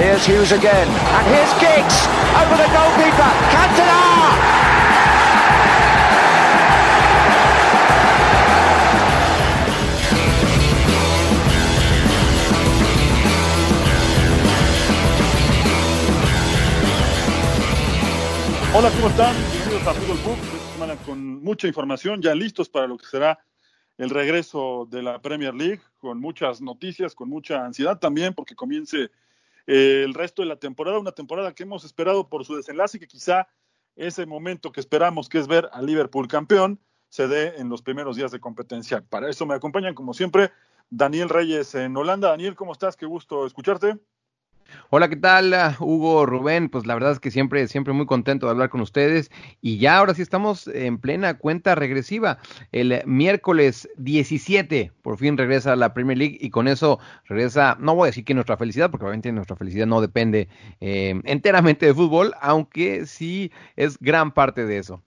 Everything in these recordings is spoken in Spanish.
Here's Hughes again. And here's Giggs over the goalkeeper. Hola, ¿cómo están? Bienvenidos a Fútbol Pub. Esta semana con mucha información, ya listos para lo que será el regreso de la Premier League, con muchas noticias, con mucha ansiedad también, porque comience eh, el resto de la temporada, una temporada que hemos esperado por su desenlace y que quizá ese momento que esperamos, que es ver a Liverpool campeón, se dé en los primeros días de competencia. Para eso me acompañan, como siempre, Daniel Reyes en Holanda. Daniel, ¿cómo estás? Qué gusto escucharte. Hola, ¿qué tal? ah, Hugo, Rubén, pues la verdad es que siempre, siempre muy contento de hablar con ustedes y ya ahora sí estamos en plena cuenta regresiva. El miércoles 17 por fin regresa la Premier League y con eso regresa, no voy a decir que nuestra felicidad, porque obviamente nuestra felicidad no depende eh, enteramente de fútbol, aunque sí es gran parte de eso.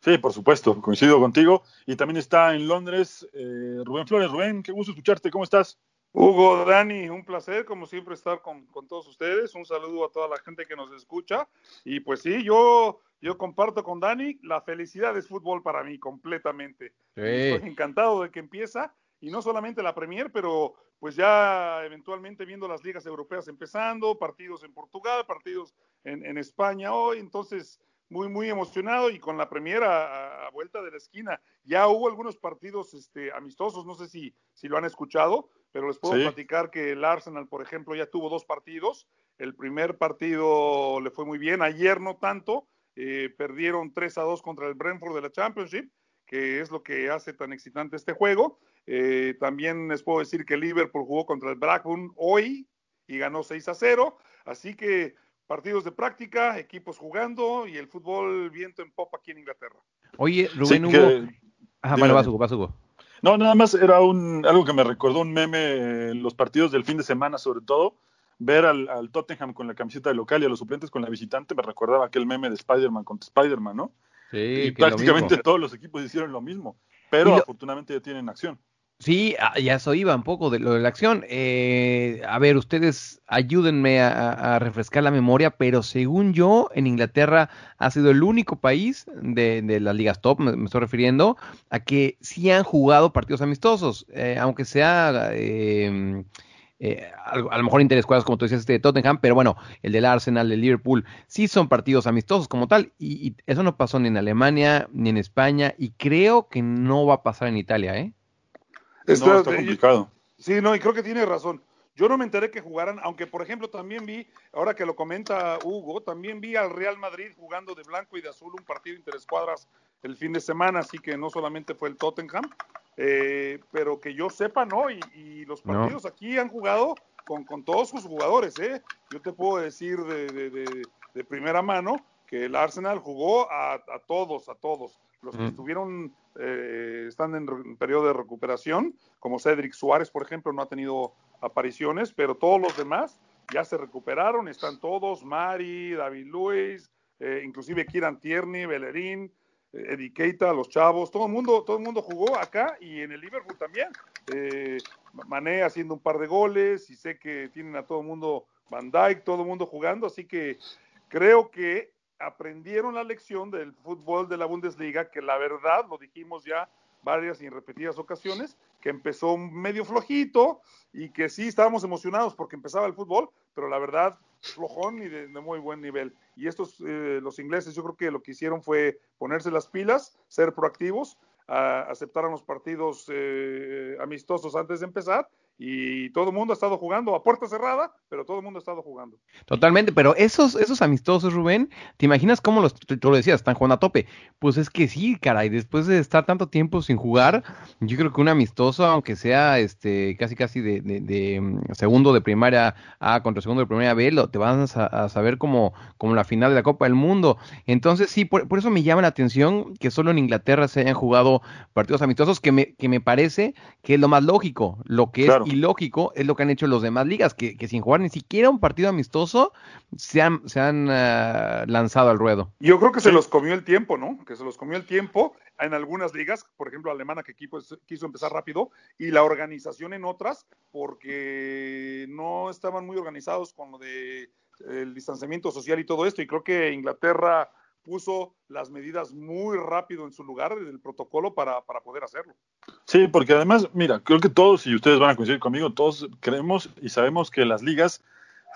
Sí, por supuesto, coincido contigo. Y también está en Londres eh, Rubén Flores. Rubén, qué gusto escucharte. ¿Cómo estás? Hugo, Dani, un placer como siempre estar con, con, todos ustedes. Un saludo a toda la gente que nos escucha. Y pues sí, yo, yo comparto con Dani, la felicidad es fútbol para mí completamente. Sí. Estoy encantado de que empieza y no solamente la Premier, pero pues ya eventualmente viendo las ligas europeas empezando, partidos en Portugal, partidos en, en España hoy. Entonces, muy, muy emocionado y con la primera a, a, vuelta de la esquina. Ya hubo algunos partidos este, amistosos, no sé si, si lo han escuchado, pero les puedo sí. platicar que el Arsenal, por ejemplo, ya tuvo dos partidos. El primer partido le fue muy bien, ayer no tanto, eh, perdieron 3 a 2 contra el Brentford de la Championship, que es lo que hace tan excitante este juego. Eh, también les puedo decir que Liverpool jugó contra el Blackburn hoy y ganó 6 a 0, así que partidos de práctica, equipos jugando y el fútbol viento en popa aquí en Inglaterra. Oye, Rubén sí, Hugo. Que... Ajá, bueno, vas Hugo, vas Hugo. No, nada más era un, algo que me recordó un meme en los partidos del fin de semana, sobre todo. Ver al, al, Tottenham con la camiseta de local y a los suplentes con la visitante me recordaba aquel meme de Spider-Man contra Spider-Man, ¿no? Sí, y prácticamente todos los equipos hicieron lo mismo, pero lo... afortunadamente ya tienen acción. Sí, ya eso iba un poco de lo de la acción. Eh, a ver, ustedes ayúdenme a, refrescar la memoria, pero según yo, en Inglaterra ha sido el único país de, de las ligas top, me, estoy refiriendo, a que sí han jugado partidos amistosos, eh, aunque sea... Eh, eh, a, a, lo mejor interescuadras, como tú decías, este de Tottenham, pero bueno, el del Arsenal, el Liverpool, sí son partidos amistosos como tal, y, y, eso no pasó ni en Alemania, ni en España, y creo que no va a pasar en Italia, ¿eh? Está, no, está complicado. Sí, no, y creo que tiene razón. Yo no me enteré que jugaran, aunque por ejemplo también vi, ahora que lo comenta Hugo, también vi al Real Madrid jugando de blanco y de azul un partido interescuadras el fin de semana, así que no solamente fue el Tottenham, eh, pero que yo sepa, ¿no? Y, y los partidos no. aquí han jugado con, con, todos sus jugadores, ¿eh? Yo te puedo decir de, de, de, de primera mano que el Arsenal jugó a, a todos, a todos. Los que mm. estuvieron, eh, están en periodo de recuperación, como Cedric Suárez, por ejemplo, no ha tenido apariciones, pero todos los demás ya se recuperaron, están todos, Mari, David Luis, eh, inclusive Kieran Tierney, Bellerín, eh, Eddie Keita, los chavos, todo el mundo, todo el mundo jugó acá y en el Liverpool también. Eh, Mané haciendo un par de goles y sé que tienen a todo el mundo Van Dyke, todo el mundo jugando, así que creo que aprendieron la lección del fútbol de la Bundesliga, que la verdad, lo dijimos ya varias y repetidas ocasiones, que empezó medio flojito y que sí estábamos emocionados porque empezaba el fútbol, pero la verdad, flojón y de, muy buen nivel. Y estos, eh, los ingleses, yo creo que lo que hicieron fue ponerse las pilas, ser proactivos, aceptaron los partidos eh, amistosos antes de empezar y todo el mundo ha estado jugando a puerta cerrada, pero todo el mundo ha estado jugando. Totalmente, pero esos, esos amistosos, Rubén, ¿te imaginas cómo los, tú lo decías, están jugando a tope? Pues es que sí, caray, después de estar tanto tiempo sin jugar, yo creo que un amistoso, aunque sea este casi casi de, de, de mm, segundo de primaria A contra segundo de primaria B, lo, te vas a, a saber como, como la final de la Copa del Mundo. Entonces sí, por, por eso me llama la atención que solo en Inglaterra se hayan jugado partidos amistosos, que me, que me parece que es lo más lógico, lo que Claro. es ilógico es lo que han hecho los demás ligas, que, que sin jugar ni siquiera un partido amistoso se han, se han ah, lanzado al ruedo. Yo creo que se los comió el tiempo, ¿no? Que se los comió el tiempo en algunas ligas, por ejemplo, alemana que equipo es- quiso empezar rápido y la organización en otras porque no estaban muy organizados con lo de el distanciamiento social y todo esto y creo que Inglaterra puso las medidas muy rápido en su lugar del protocolo para, para poder hacerlo. Sí, porque además, mira, creo que todos, y ustedes van a coincidir conmigo, todos creemos y sabemos que las ligas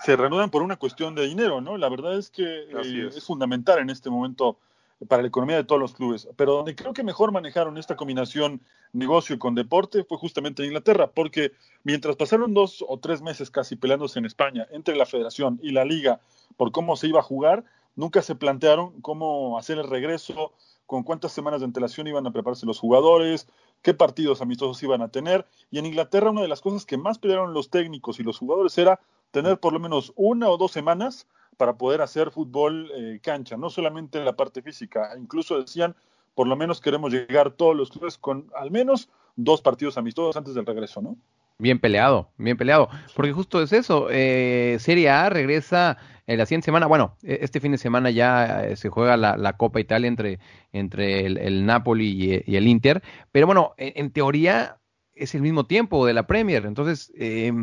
se reanudan por una cuestión de dinero, ¿no? La verdad es que eh, es. es fundamental en este momento para la economía de todos los clubes. Pero donde creo que mejor manejaron esta combinación negocio con deporte fue justamente en Inglaterra, porque mientras pasaron dos o tres meses casi peleándose en España entre la federación y la liga por cómo se iba a jugar, nunca se plantearon cómo hacer el regreso, con cuántas semanas de antelación iban a prepararse los jugadores, qué partidos amistosos iban a tener. Y en Inglaterra una de las cosas que más pelearon los técnicos y los jugadores era tener por lo menos una o dos semanas para poder hacer fútbol eh, cancha, no solamente en la parte física. Incluso decían, por lo menos queremos llegar todos los clubes con al menos dos partidos amistosos antes del regreso, ¿no? Bien peleado, bien peleado. Porque justo es eso. eh, Serie A regresa en la siguiente semana. Bueno, e- este fin de semana ya eh, se juega la, Copa Italia entre, entre el, Napoli y, y el Inter. Pero bueno, en, teoría es el mismo tiempo de la Premier. Entonces, eh,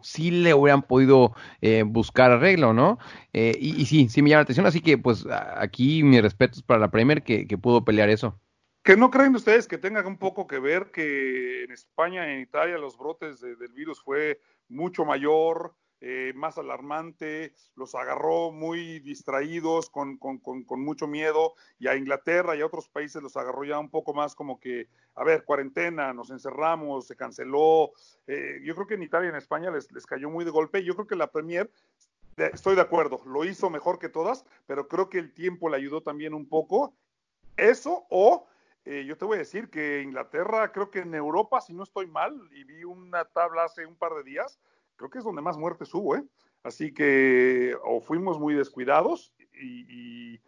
sí le hubieran podido eh, buscar arreglo, ¿no? Eh, y, y sí, sí me llama la atención. Así que, pues, aquí mis respetos para la Premier que, que pudo pelear eso. ¿Que no creen ustedes que tenga un poco que ver que en España, en Italia, los brotes de- del virus fue mucho mayor, eh, más alarmante, los agarró muy distraídos, con, con- con- con mucho miedo, y a Inglaterra y a otros países los agarró ya un poco más como que, a ver, cuarentena, nos encerramos, se canceló. Eh, yo creo que en Italia y en España les, les cayó muy de golpe. Yo creo que la Premier Estoy de acuerdo, lo hizo mejor que todas, pero creo que el tiempo le ayudó también un poco. Eso o eh, yo te voy a decir que Inglaterra, creo que en Europa, si no estoy mal, y vi una tabla hace un par de días, creo que es donde más muertes hubo, ¿eh? Así que o fuimos muy descuidados y,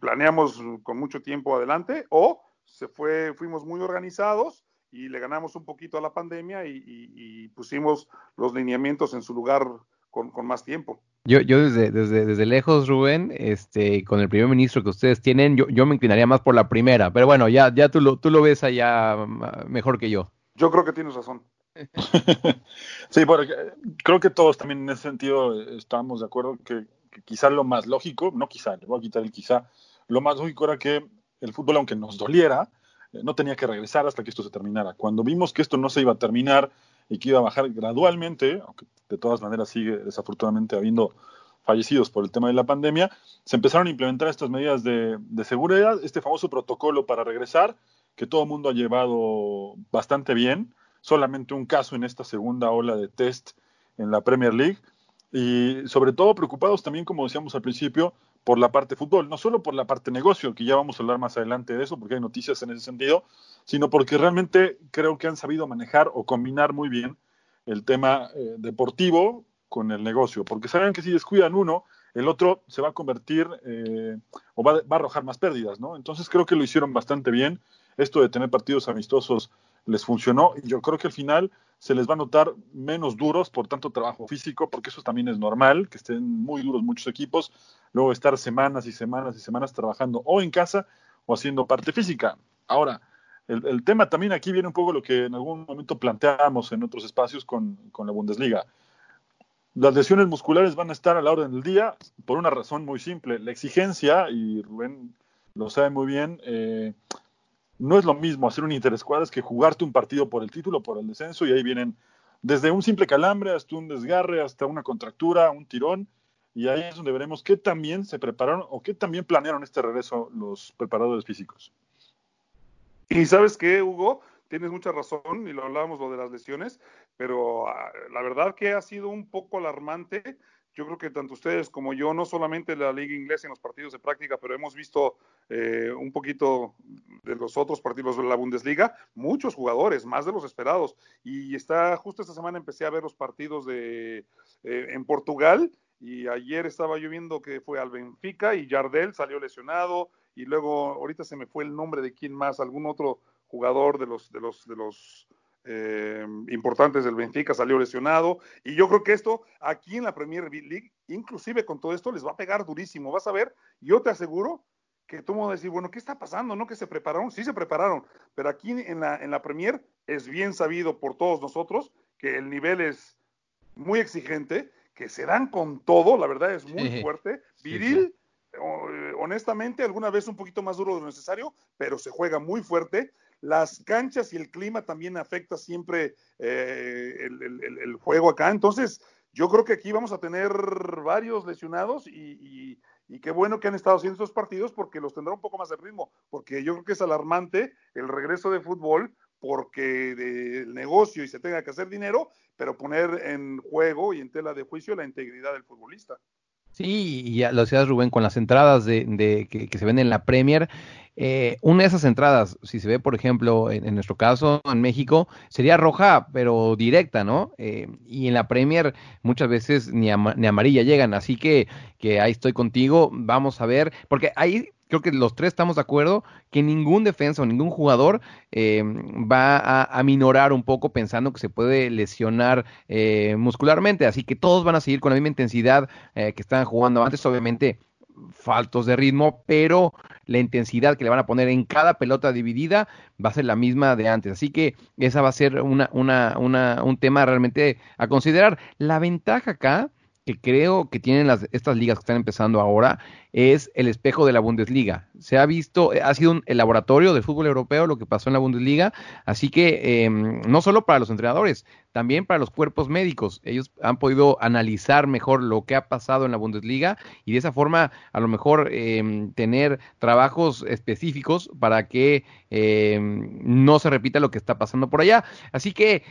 planeamos con mucho tiempo adelante, o se fue, fuimos muy organizados y le ganamos un poquito a la pandemia y, pusimos los lineamientos en su lugar con más tiempo. Yo, yo desde, desde, desde lejos, Rubén, este, con el primer ministro que ustedes tienen, yo, yo me inclinaría más por la primera, pero bueno, ya, ya tú lo, tú lo ves allá mm, mejor que yo. Yo creo que tienes razón. Sí, porque eh, creo que todos también en ese sentido eh, estamos de acuerdo que, que quizá lo más lógico, no quizá, le voy a quitar el quizá, lo más lógico era que el fútbol, aunque nos doliera, eh, no tenía que regresar hasta que esto se terminara. Cuando vimos que esto no se iba a terminar y que iba a bajar gradualmente, aunque de todas maneras sigue desafortunadamente habiendo fallecidos por el tema de la pandemia, se empezaron a implementar estas medidas de, de seguridad, este famoso protocolo para regresar, que todo el mundo ha llevado bastante bien, solamente un caso en esta segunda ola de test en la Premier League, y sobre todo preocupados también, como decíamos al principio, por la parte fútbol, no solo por la parte negocio, que ya vamos a hablar más adelante de eso, porque hay noticias en ese sentido, sino porque realmente creo que han sabido manejar o combinar muy bien el tema eh, deportivo con el negocio, porque saben que si descuidan uno, el otro se va a convertir eh, o va, va, a arrojar más pérdidas, ¿no? Entonces creo que lo hicieron bastante bien. Esto de tener partidos amistosos les funcionó y yo creo que al final se les va a notar menos duros por tanto trabajo físico, porque eso también es normal, que estén muy duros muchos equipos, luego estar semanas y semanas y semanas trabajando o en casa o haciendo parte física. Ahora, el, tema también aquí viene un poco lo que en algún momento planteamos en otros espacios con, con la Bundesliga. Las lesiones musculares van a estar a la orden del día por una razón muy simple. La exigencia, y Rubén lo sabe muy bien, eh, no es lo mismo hacer un interescuadras que jugarte un partido por el título, por el descenso, y ahí vienen desde un simple calambre hasta un desgarre, hasta una contractura, un tirón, y ahí es donde veremos qué también se prepararon o qué también planearon este regreso los preparadores físicos. Y sabes qué, Hugo, tienes mucha razón y lo hablábamos lo de las lesiones, pero ah, la verdad que ha sido un poco alarmante. Yo creo que tanto ustedes como yo, no solamente en la liga inglesa en los partidos de práctica, pero hemos visto eh, un poquito de los otros partidos de la Bundesliga, muchos jugadores, más de los esperados. Y está, justo esta semana empecé a ver los partidos de, eh, en Portugal y ayer estaba yo viendo que fue al Benfica y Jardel salió lesionado y luego ahorita se me fue el nombre de quién más, algún otro jugador de los de los de los eh, importantes del Benfica salió lesionado y yo creo que esto aquí en la Premier League, inclusive con todo esto les va a pegar durísimo, vas a ver, yo te aseguro que tú vas a decir, bueno, ¿qué está pasando? ¿No? Que se prepararon, sí se prepararon, pero aquí en la, en la Premier es bien sabido por todos nosotros que el nivel es muy exigente que se dan con todo, la verdad es muy fuerte, viril, eh, honestamente, alguna vez un poquito más duro de lo necesario, pero se juega muy fuerte. Las canchas y el clima también afecta siempre eh, el, juego acá. Entonces, yo creo que aquí vamos a tener varios lesionados y, qué bueno que han estado haciendo estos partidos porque los tendrá un poco más de ritmo, porque yo creo que es alarmante el regreso de fútbol porque del negocio y se tenga que hacer dinero, pero poner en juego y en tela de juicio la integridad del futbolista. Sí, y ya lo decías Rubén, con las entradas de, que, se ven en la Premier, eh, una de esas entradas, si se ve, por ejemplo, en, nuestro caso, en México, sería roja, pero directa, ¿no? Eh, y en la Premier muchas veces ni, ni amarilla llegan, así que, que ahí estoy contigo, vamos a ver, porque ahí creo que los tres estamos de acuerdo que ningún defensa o ningún jugador eh, va a, aminorar un poco pensando que se puede lesionar eh, muscularmente. Así que todos van a seguir con la misma intensidad eh, que estaban jugando antes. Obviamente faltos de ritmo, pero la intensidad que le van a poner en cada pelota dividida va a ser la misma de antes. Así que esa va a ser una, un tema realmente a considerar. La ventaja acá que creo que tienen las, estas ligas que están empezando ahora es el espejo de la Bundesliga. Se ha visto, ha sido un, el laboratorio del fútbol europeo lo que pasó en la Bundesliga, así que em, no solo para los entrenadores, también para los cuerpos médicos. Ellos han podido analizar mejor lo que ha pasado en la Bundesliga y de esa forma a lo mejor em, tener trabajos específicos para que em, no se repita lo que está pasando por allá. Así que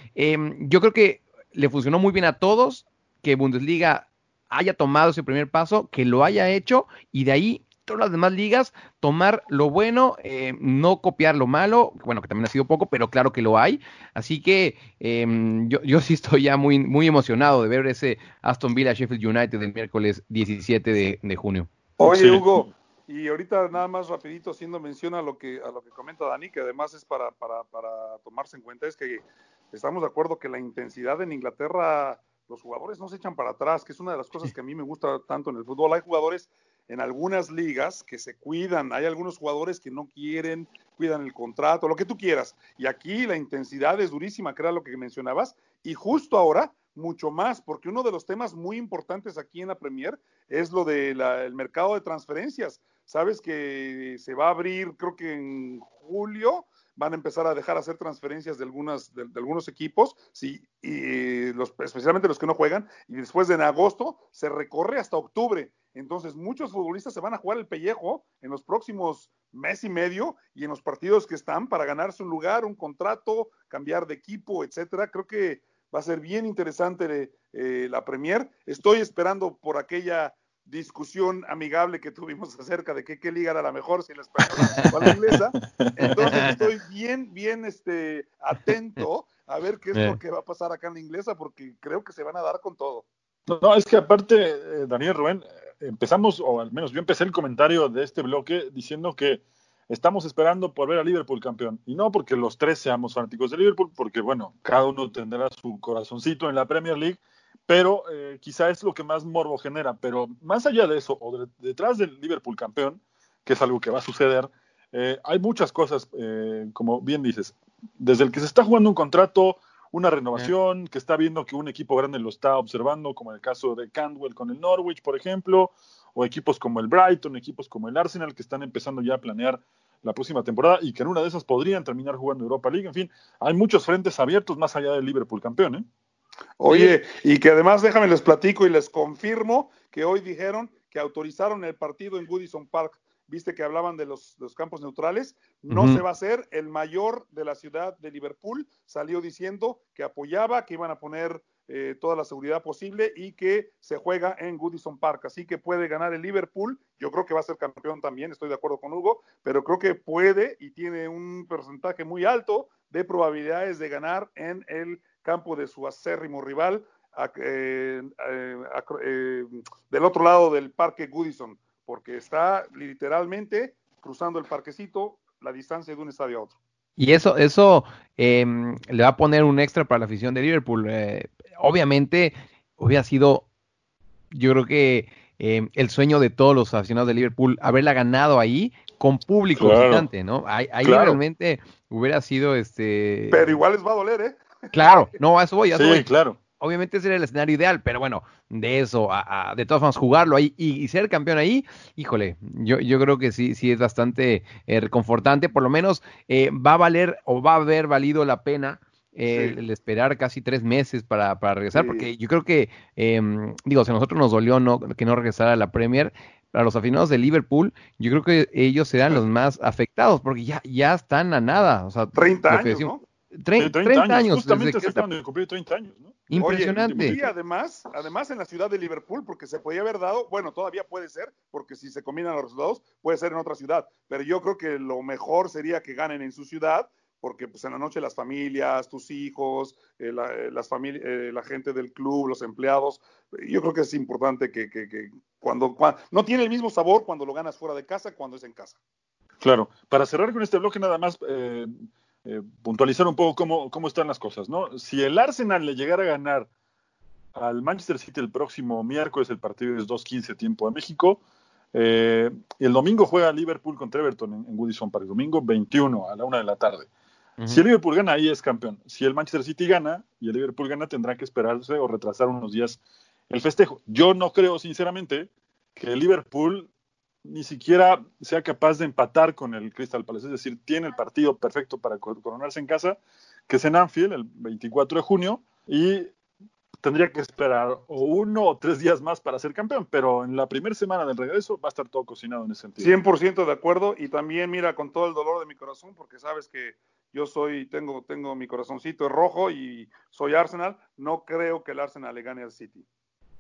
yo creo que le funcionó muy bien a todos que Bundesliga haya tomado ese primer paso, que lo haya hecho y de ahí todas las demás ligas tomar lo bueno, eh, no copiar lo malo, bueno, que también ha sido poco, pero claro que lo hay. Así que em, yo, yo sí estoy ya muy, muy emocionado de ver ese Aston Villa Sheffield United el miércoles 17 de, junio. Oye, Hugo, y ahorita nada más rapidito haciendo mención a lo que, a lo que comenta Dani, que además es para, para, para tomarse en cuenta, es que estamos de acuerdo que la intensidad en Inglaterra los jugadores no se echan para atrás, que es una de las cosas que a mí me gusta tanto en el fútbol. Hay jugadores en algunas ligas que se cuidan, hay algunos jugadores que no quieren, cuidan el contrato, lo que tú quieras. Y aquí la intensidad es durísima, que era lo que mencionabas, y justo ahora mucho más, porque uno de los temas muy importantes aquí en la Premier es lo del mercado de transferencias. Sabes que se va a abrir, creo que en julio, van a empezar a dejar hacer transferencias de, algunas, de, algunos equipos, sí, y los, especialmente los que no juegan, y después de en agosto se recorre hasta octubre. Entonces, muchos futbolistas se van a jugar el pellejo en los próximos mes y medio y en los partidos que están para ganarse un lugar, un contrato, cambiar de equipo, etcétera. Creo que va a ser bien interesante eh, la Premier. Estoy esperando por aquella discusión amigable que tuvimos acerca de qué, qué liga era la mejor, si la española o la inglesa. Entonces estoy bien, bien este, atento a ver qué es lo que va a pasar acá en la inglesa, porque creo que se van a dar con todo. No, es que aparte, eh, Daniel Rubén, eh, empezamos, o al menos yo empecé el comentario de este bloque diciendo que estamos esperando por ver a Liverpool campeón. Y no porque los tres seamos fanáticos de Liverpool, porque bueno, cada uno tendrá su corazoncito en la Premier League pero eh, quizá es lo que más morbo genera. Pero más allá de eso, o detrás del Liverpool campeón, que es algo que va a suceder, eh, hay muchas cosas, eh, como bien dices, desde el que se está jugando un contrato, una renovación, que está viendo que un equipo grande lo está observando, como en el caso de Candwell con el Norwich, por ejemplo, o equipos como el Brighton, equipos como el Arsenal, que están empezando ya a planear la próxima temporada y que en una de esas podrían terminar jugando Europa League. En fin, hay muchos frentes abiertos más allá del Liverpool campeón. ¿eh? Oye, y que además déjame les platico y les confirmo que hoy dijeron que autorizaron el partido en Goodison Park viste que hablaban de los, de los campos neutrales, no se va a hacer. El mayor de la ciudad de Liverpool salió diciendo que apoyaba, que iban a poner eh, toda la seguridad posible y que se juega en Goodison Park. Así que puede ganar el Liverpool. Yo creo que va a ser campeón también, estoy de acuerdo con Hugo, pero creo que puede y tiene un porcentaje muy alto de probabilidades de ganar en el campo de su acérrimo rival a- eh, eh, a- eh, del otro lado del parque Goodison, porque está literalmente cruzando el parquecito la distancia de un estadio a otro. Y eso, eso em, le va a poner un extra para la afición de Liverpool. Eh, obviamente hubiera sido, yo creo que em, el sueño de todos los aficionados de Liverpool haberla ganado ahí con público Claro. visitante, ¿no? Ahí, ahí Claro. realmente hubiera sido este. Pero igual les va a doler, ¿eh? Claro, no, a eso voy, a eso Sí, voy. claro. Obviamente ese era el escenario ideal, pero bueno, de eso, a, a- de todas formas, jugarlo ahí y, y ser campeón ahí, híjole, yo, yo creo que sí, sí es bastante eh, reconfortante, por lo menos eh, va a valer o va a haber valido la pena eh, Sí. el esperar casi tres meses para, para regresar, Sí. porque yo creo que, em, digo, si a nosotros nos dolió no, que no regresara a la Premier, para los aficionados de Liverpool, yo creo que ellos serán los más afectados, porque ya, ya están a nada, o sea, 30 lo que años, decimos- ¿no? Tre- Sí, 30, años, Justamente desde que se acaban de cumplir 30 años, ¿no? impresionante. Oye, y además, además en la ciudad de Liverpool, porque se podía haber dado, bueno, todavía puede ser, porque si se combinan los resultados, puede ser en otra ciudad, pero yo creo que lo mejor sería que ganen en su ciudad, porque pues en la noche las familias, tus hijos, eh, la, eh, las famili- eh, la gente del club, los empleados, yo creo que es importante que, que- que cuando, cua- no tiene el mismo sabor cuando lo ganas fuera de casa cuando es en casa. Claro. Para cerrar con este bloque, nada más eh, puntualizar un poco cómo, cómo están las cosas, ¿no? Si el Arsenal le llegara a ganar al Manchester City el próximo miércoles, el partido es 2.15 tiempo de México, eh, el domingo juega Liverpool contra Everton en, en Goodison Park, domingo 21 a la una de la tarde. Si el Liverpool gana, ahí es campeón. Si el Manchester City gana y el Liverpool gana, tendrá que esperarse o retrasar unos días el festejo. Yo no creo, sinceramente, que el Liverpool ni siquiera sea capaz de empatar con el Crystal Palace. Es decir, tiene el partido perfecto para cor- coronarse en casa, que es en Anfield el 24 de junio, y tendría que esperar o uno o tres días más para ser campeón. Pero en la primera semana del regreso va a estar todo cocinado en ese sentido. 100% de acuerdo y también mira con todo el dolor de mi corazón porque sabes que yo soy tengo tengo mi corazoncito rojo y soy Arsenal, no creo que el Arsenal le gane al City.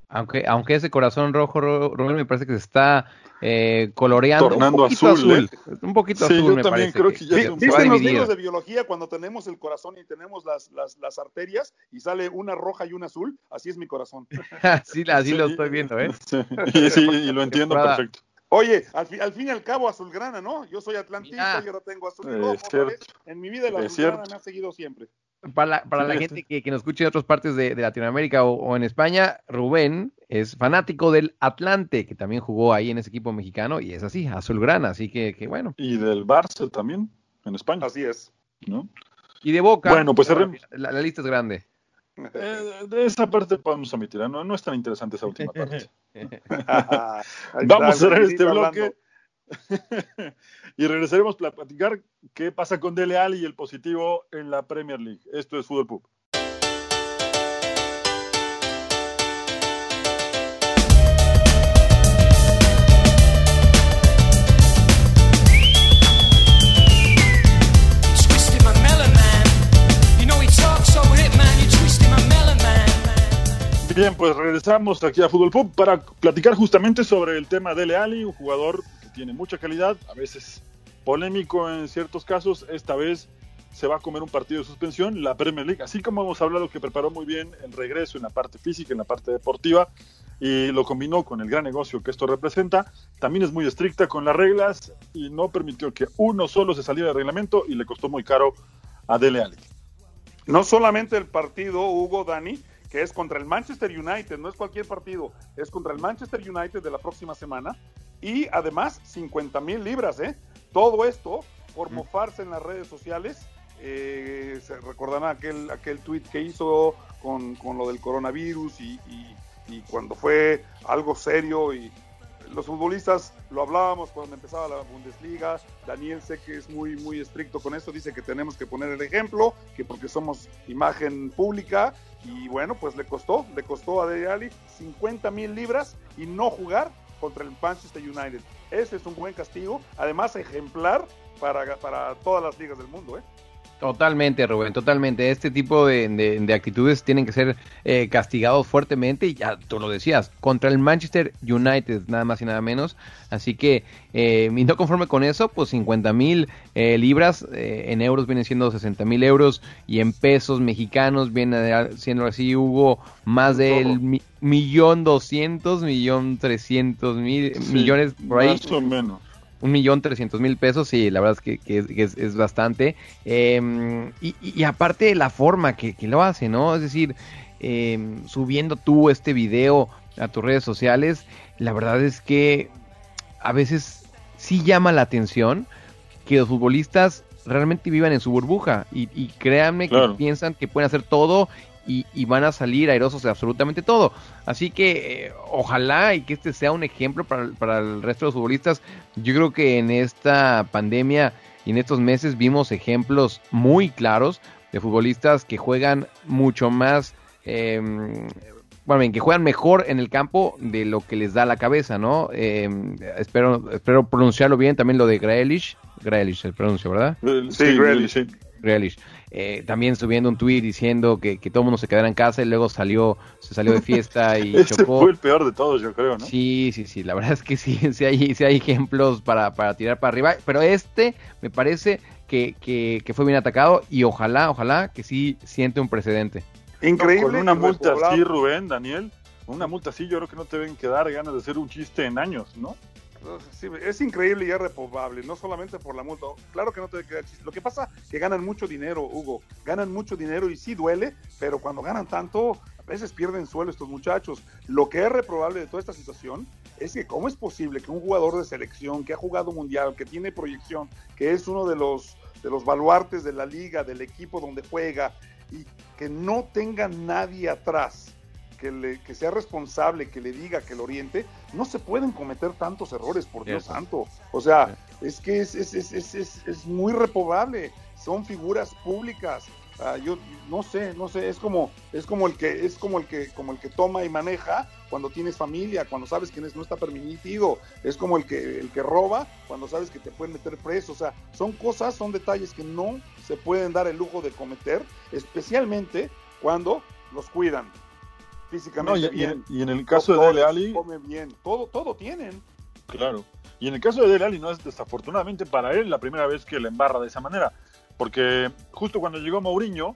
Aunque, aunque ese corazón rojo, Ro- Rubén, me parece que se está eh, coloreando Tornando un poquito azul, azul. Un poquito Sí, azul, yo me también parece. creo que ya que es un se va a Dicen los libros de biología cuando tenemos el corazón y tenemos las, las, las arterias y sale una roja y una azul, así es mi corazón. sí, así lo Sí, estoy viendo, ¿eh? Sí, y, sí, y lo entiendo perfecto. Oye, al, fi- al fin y al cabo azulgrana, ¿no? Yo soy atlantista Mira. y ahora tengo azul y rojo. otra cierto. vez. En mi vida la azulgrana me ha seguido siempre. Para la, para la gente que, que nos escuche en otras partes de, de Latinoamérica o, o en España, Rubén es fanático del Atlante, que también jugó ahí en ese equipo mexicano, y es así, azulgrana, así que, que bueno. Y del Barça también, en España, Así es. ¿no? Y de Boca, Bueno, pues la, la lista es grande. Eh, de esa parte podemos omitir, no, no es tan interesante esa última parte. Vamos a cerrar este hablando. bloque y regresaremos para platicar qué pasa con Dele Alli y el positivo en la Premier League. Esto es Fútbol Pub. Bien, pues regresamos aquí a Fútbol Pub para platicar justamente sobre el tema Dele Alli, un jugador tiene mucha calidad, a veces polémico en ciertos casos. Esta vez se va a comer un partido de suspensión, la Premier League, así como hemos hablado que preparó muy bien el regreso en la parte física, en la parte deportiva, y lo combinó con el gran negocio que esto representa. También es muy estricta con las reglas y no permitió que uno solo se saliera del reglamento y le costó muy caro a Dele Alli. No solamente el partido, Hugo, Dani, que es contra el Manchester United, no es cualquier partido, es contra el Manchester United de la próxima semana. Y además, 50 mil libras, ¿eh? Todo esto por mofarse en las redes sociales. Eh, se recordarán aquel, aquel tweet que hizo con, con lo del coronavirus y, y- y cuando fue algo serio y los futbolistas lo hablábamos cuando empezaba la Bundesliga. Daniel sé que es muy muy estricto con esto, dice que tenemos que poner el ejemplo, que porque somos imagen pública y bueno, pues le costó, le costó a Dele Alli 50 mil libras y no jugar contra el Manchester United. Ese es un buen castigo, además ejemplar para, para todas las ligas del mundo. ¿eh? Totalmente, Rubén, totalmente. Este tipo de, de- de actitudes tienen que ser eh, castigados fuertemente y ya tú lo decías, contra el Manchester United, nada más y nada menos. Así que, eh, y no conforme con eso, pues 50 mil eh, libras eh, en euros vienen siendo 60 mil euros y en pesos mexicanos viene siendo así, hubo más del mi- millón doscientos, millón trescientos mil Sí, millones por ahí Más o menos. Un millón trescientos mil pesos, sí, la verdad es que, que es, que es- es bastante. Eh, y, y- aparte de la forma que, que lo hace, ¿no? Es decir, eh, subiendo tú este video a tus redes sociales, la verdad es que a veces sí llama la atención que los futbolistas realmente vivan en su burbuja y, y créanme que piensan que pueden hacer todo y, y van a salir airosos de absolutamente todo. Así que eh, ojalá y que este sea un ejemplo para, para el resto de los futbolistas. Yo creo que en esta pandemia y en estos meses vimos ejemplos muy claros de futbolistas que juegan mucho más, eh, bueno, que juegan mejor en el campo de lo que les da la cabeza, ¿no? Eh, espero, espero pronunciarlo bien también lo de Grealish, Grealish el pronuncio, ¿verdad? Sí, Grealish. sí. Grealish. Eh, también subiendo un tweet diciendo que, que todo el mundo se quedara en casa y luego salió, se salió de fiesta y Ese chocó. fue el peor de todos, yo creo, ¿no? Sí, sí, sí, la verdad es que sí, sí hay, sí hay ejemplos para, para tirar para arriba, pero este me parece que, que, que fue bien atacado y ojalá, ojalá que sí siente un precedente. Increíble. Con una multa así, Rubén, Daniel, una multa así, yo creo que no te deben quedar ganas de hacer un chiste en años, ¿no? Sí, es increíble y es reprobable, no solamente por la multa. Claro que no te queda chiste. Lo que pasa que ganan mucho dinero, Hugo. Ganan mucho dinero y sí duele, pero cuando ganan tanto, a veces pierden suelo estos muchachos. Lo que es reprobable de toda esta situación es que cómo es posible que un jugador de selección que ha jugado mundial, que tiene proyección, que es uno de los de los baluartes de la liga, del equipo donde juega, y que no tenga nadie atrás que, le, que sea responsable, que le diga, que lo oriente, no se pueden cometer tantos errores, por Dios santo. O sea, es que es, es, es, es, es- es muy reprobable. Son figuras públicas. Ah, yo no sé, no sé, es como, es como el que, es como el que, como el que toma y maneja cuando tienes familia, cuando sabes que no está permitido, es como el que, el que roba cuando sabes que te pueden meter preso, o sea, son cosas, son detalles que no se pueden dar el lujo de cometer, especialmente cuando los cuidan físicamente y, y bien. en, y en el caso de Dele Alli, comen bien, todo, todo tienen. claro. Y en el caso de Dele Alli no es desafortunadamente para él la primera vez que le embarra de esa manera, porque justo cuando llegó Mourinho,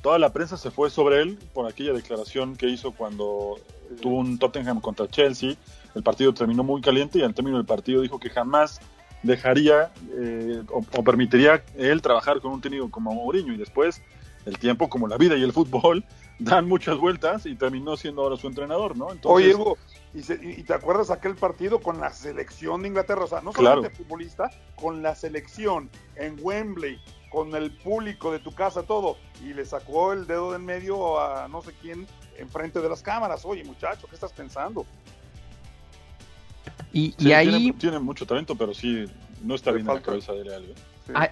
toda la prensa se fue sobre él por aquella declaración que hizo cuando tuvo un Tottenham contra Chelsea. El partido terminó muy caliente y al término del partido dijo que jamás dejaría eh, o, o permitiría él trabajar con un técnico como Mourinho y después el tiempo como la vida y el fútbol dan muchas vueltas y terminó siendo ahora su entrenador, ¿no? Entonces, Oye, Hugo, ¿y, se- y- y te acuerdas aquel partido con la selección de Inglaterra? O sea, no Claro. solamente futbolista, con la selección en Wembley, con el público de tu casa, todo. Y le sacó el dedo del medio a no sé quién enfrente de las cámaras. Oye, muchacho, ¿qué estás pensando? Y, Sí, y ahí tiene, tiene mucho talento, pero sí, no está Le bien en la cabeza de Alli. ¿eh?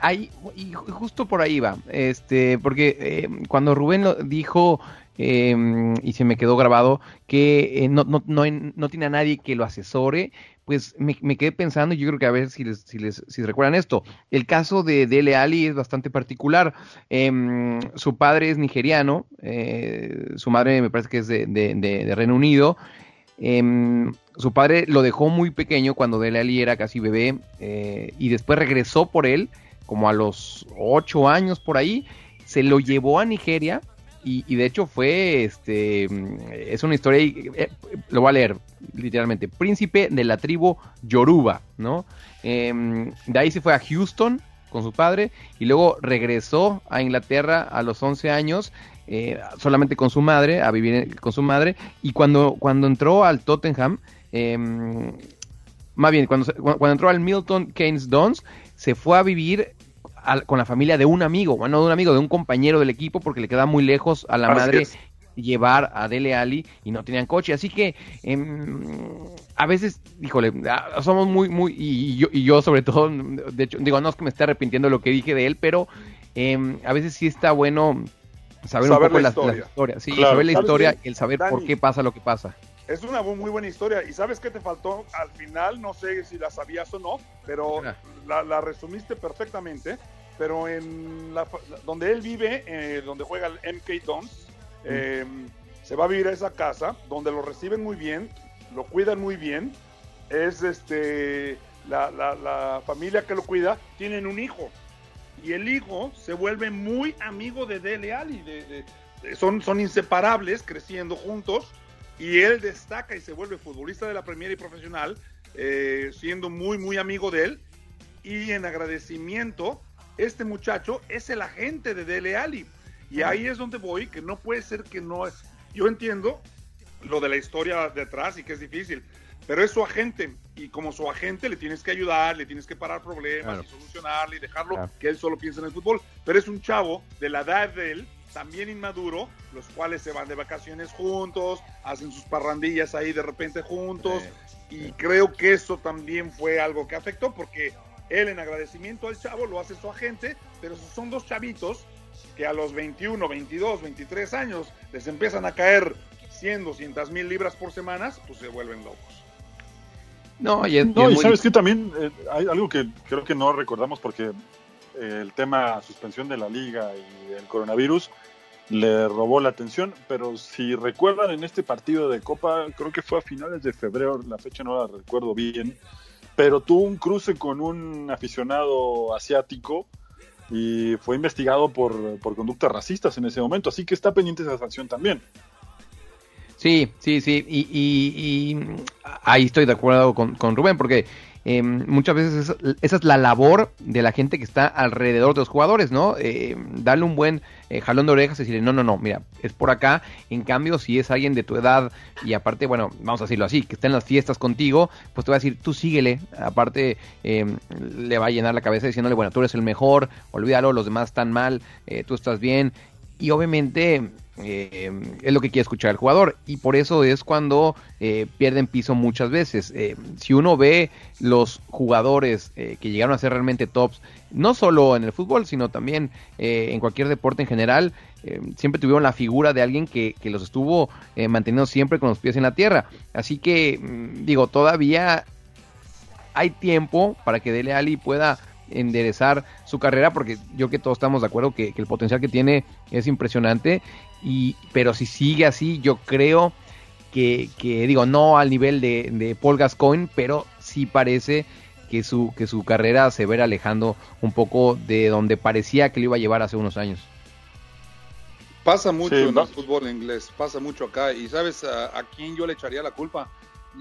Ahí- y ju- justo por ahí va, este, porque eh, cuando Rubén lo dijo eh, y se me quedó grabado que eh, no, no, no, no tiene a nadie que lo asesore, pues me, me quedé pensando y yo creo que a ver si les, si les si recuerdan esto. El caso de Dele Ali es bastante particular. Em, su padre es nigeriano, eh, su madre me parece que es de- de Reino Unido. Em, su padre lo dejó muy pequeño cuando Dele era casi bebé eh, y después regresó por él como a los ocho años por ahí, se lo llevó a Nigeria y, y de hecho fue, este, es una historia, eh, lo voy a leer literalmente, príncipe de la tribu Yoruba, ¿no? Em, de ahí se fue a Houston con su padre y luego regresó a Inglaterra a los 11 años eh, solamente con su madre, a vivir con su madre, y cuando, cuando entró al Tottenham, em, más bien, cuando, cuando, entró al Milton Keynes Dons, se fue a vivir al- con la familia de un amigo, bueno, de un amigo, de un compañero del equipo, porque le quedaba muy lejos a la Así madre es. llevar a Dele Ali y no tenían coche. Así que em, a veces, híjole, ah, somos muy, muy, y, y yo, y yo sobre todo, de hecho, digo, no es que me esté arrepintiendo de lo que dije de él, pero em, a veces sí está bueno saber, un poco la historia. la historia. Sí, Claro. saber la ¿Sabes historia y el saber por qué pasa lo que pasa. Es una muy buena historia. ¿Y sabes qué te faltó? Al final, no sé si la sabías o no, pero Ah. la, la resumiste perfectamente. Pero en la, donde él vive, eh, donde juega el MK Dons, eh, se va a vivir a esa casa, donde lo reciben muy bien, lo cuidan muy bien. Es este la, la- la familia que lo cuida, tienen un hijo. Y el hijo se vuelve muy amigo de Dele Alli. de- de- de- son, son inseparables, creciendo juntos y él destaca y se vuelve futbolista de la Premier y profesional, eh, siendo muy, muy amigo de él. Y en agradecimiento, este muchacho es el agente de Dele Alli. Y ahí es donde voy, que no puede ser que no es. Yo entiendo lo de la historia detrás y que es difícil, pero es su agente. Y como su agente le tienes que ayudar, le tienes que parar problemas Claro. y solucionarle y dejarlo Claro. que él solo piensa en el fútbol. Pero es un chavo de la edad de él, también inmaduro, los cuales se van de vacaciones juntos, hacen sus parrandillas ahí de repente juntos. Y creo que eso también fue algo que afectó porque él en agradecimiento al chavo lo hace su agente, pero son dos chavitos que a los 21, 22, 23 años les empiezan a caer 100, 200 mil libras por semana, pues se vuelven locos. No, y es, y No, es y muy sabes que también eh, hay algo que creo que no recordamos porque eh, el tema suspensión de la liga y el coronavirus le robó la atención, pero si recuerdan en este partido de Copa, creo que fue a finales de febrero, la fecha no la recuerdo bien, pero tuvo un cruce con un aficionado asiático y fue investigado por, por conductas racistas en ese momento, así que está pendiente esa sanción también. Sí, sí, sí, y, y- y ahí estoy de acuerdo con, con Rubén, porque eh, muchas veces es- esa es la labor de la gente que está alrededor de los jugadores, ¿no? Eh, darle un buen eh, jalón de orejas y decirle, no, no, no, mira, es por acá, en cambio, si es alguien de tu edad y aparte, bueno, vamos a decirlo así, que está en las fiestas contigo, pues te va a decir, tú síguele, aparte eh, le va a llenar la cabeza diciéndole, bueno, tú eres el mejor, olvídalo, los demás están mal, eh, tú estás bien, y obviamente eh, es lo que quiere escuchar el jugador y por eso es cuando eh, pierden piso muchas veces. Eh, si uno ve los jugadores eh, que llegaron a ser realmente tops, no solo en el fútbol, sino también eh, en cualquier deporte en general, siempre tuvieron la figura de alguien que, que los estuvo manteniendo siempre con los pies en la tierra. Así que, mm, digo, todavía hay tiempo para que Dele Alli pueda enderezar su carrera porque yo que todos estamos de acuerdo que, que el potencial que tiene es impresionante y pero si sigue así yo creo que, que digo no al nivel de, de Paul Gascoigne pero sí parece que su que su carrera se verá alejando un poco de donde parecía que lo iba a llevar hace unos años Pasa mucho Sí, en el fútbol inglés, pasa mucho acá. Y sabes a, a quién yo le echaría la culpa.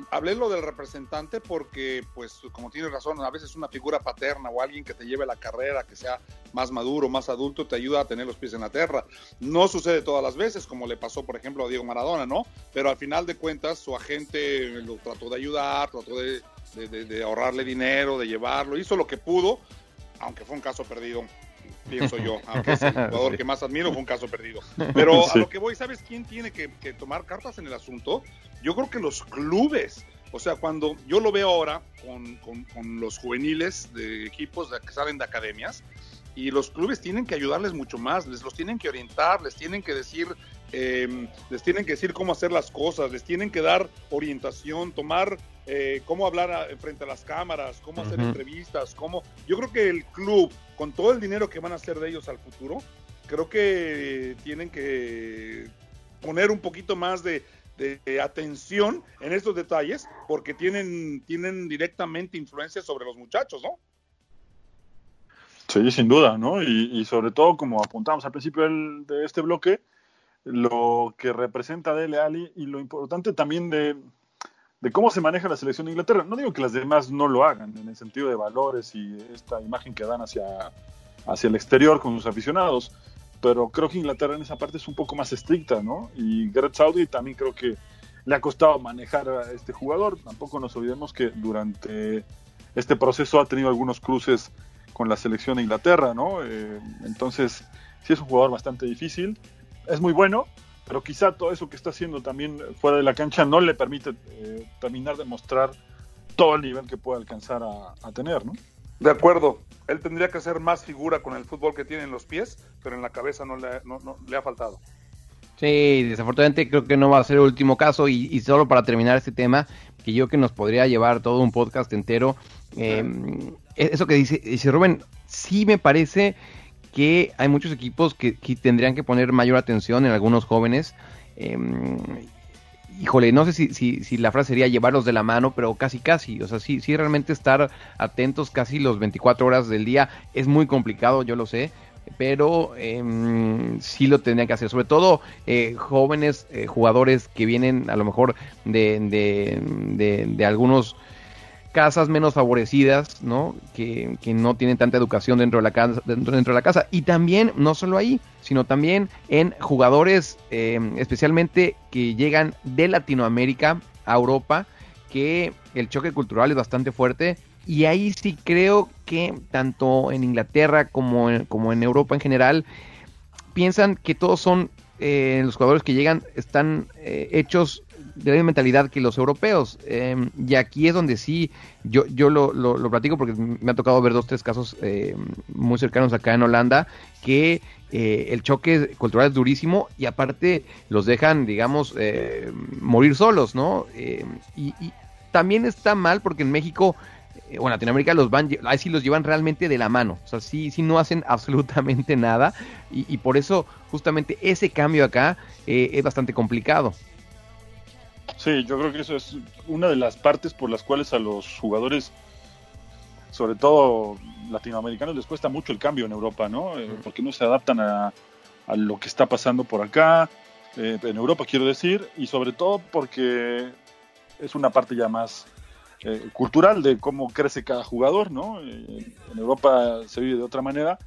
Hablé lo del representante porque, pues, como tienes razón, a veces una figura paterna o alguien que te lleve la carrera, que sea más maduro, más adulto, te ayuda a tener los pies en la tierra. No sucede todas las veces, como le pasó, por ejemplo, a Diego Maradona, ¿no? Pero al final de cuentas, su agente lo trató de ayudar, trató de, ahorrarle dinero, de llevarlo, hizo lo que pudo, aunque fue un caso perdido, pienso yo. Aunque es el jugador Sí. que más admiro, fue un caso perdido. Pero a lo que voy, ¿sabes quién tiene que, que tomar cartas en el asunto? Yo creo que los clubes. O sea, cuando yo lo veo ahora con, con- con los juveniles de equipos de- que salen de academias, y los clubes tienen que ayudarles mucho más, les los tienen que orientar, les tienen que decir, eh, les tienen que decir cómo hacer las cosas, les tienen que dar orientación, tomar eh, cómo hablar a- frente a las cámaras, cómo hacer entrevistas, cómo. Yo creo que el club, con todo el dinero que van a hacer de ellos al futuro, creo que tienen que poner un poquito más de, de- de atención en estos detalles, porque tienen, tienen directamente influencia sobre los muchachos, ¿no? Sí, sin duda, ¿no? Y, y sobre todo, como apuntamos al principio del- de este bloque, lo que representa Dele Alli y lo importante también de, de cómo se maneja la selección de Inglaterra. No digo que las demás no lo hagan, en el sentido de valores y esta imagen que dan hacia, hacia el exterior con sus aficionados, pero creo que Inglaterra en esa parte es un poco más estricta, ¿no? Y Gareth Southgate también creo que le ha costado manejar a este jugador. Tampoco nos olvidemos que durante este proceso ha tenido algunos cruces con la selección de Inglaterra, ¿no? Eh, entonces, sí es un jugador bastante difícil, es muy bueno, pero quizá todo eso que está haciendo también fuera de la cancha no le permite eh, terminar de mostrar todo el nivel que puede alcanzar a, a tener, ¿no? De acuerdo. Él tendría que ser más figura con el fútbol que tiene en los pies, pero en la cabeza no le, no- no- le ha faltado. Sí, desafortunadamente creo que no va a ser el último caso y, y solo para terminar este tema, que yo que nos podría llevar todo un podcast entero, eh, eso que dice, dice Rubén, sí me parece que hay muchos equipos que, que tendrían que poner mayor atención en algunos jóvenes. Eh, híjole, no sé si, si, si, la frase sería llevarlos de la mano, pero casi casi, o sea, sí, sí realmente estar atentos casi los 24 horas del día es muy complicado, yo lo sé, pero eh, sí lo tendrían que hacer, sobre todo eh, jóvenes eh, jugadores que vienen a lo mejor de, de, de algunos casas menos favorecidas, ¿no? Que, que, no tienen tanta educación dentro de la casa, dentro, dentro de la casa. Y también, no solo ahí, sino también en jugadores, eh, especialmente que llegan de Latinoamérica a Europa, que el choque cultural es bastante fuerte. Y ahí sí creo que tanto en Inglaterra como en, como en Europa en general, piensan que todos son, eh, los jugadores que llegan están eh, hechos de la misma mentalidad que los europeos. Eh, y aquí es donde sí, yo, yo lo, lo, platico porque me ha tocado ver dos, tres casos eh, muy cercanos acá en Holanda, que eh, el choque cultural es durísimo y aparte los dejan, digamos, morir solos, ¿no? Y, también está mal porque en México o en Latinoamérica los van, ahí sí los llevan realmente de la mano, o sea, sí, sí no hacen absolutamente nada y, y por eso justamente ese cambio acá es bastante complicado. Sí, yo creo que eso es una de las partes por las cuales a los jugadores, sobre todo latinoamericanos, les cuesta mucho el cambio en Europa, ¿no? Eh, porque no se adaptan a, a, lo que está pasando por acá, eh, en Europa quiero decir, y sobre todo porque es una parte ya más eh, cultural de cómo crece cada jugador, ¿no? en Europa se vive de otra manera.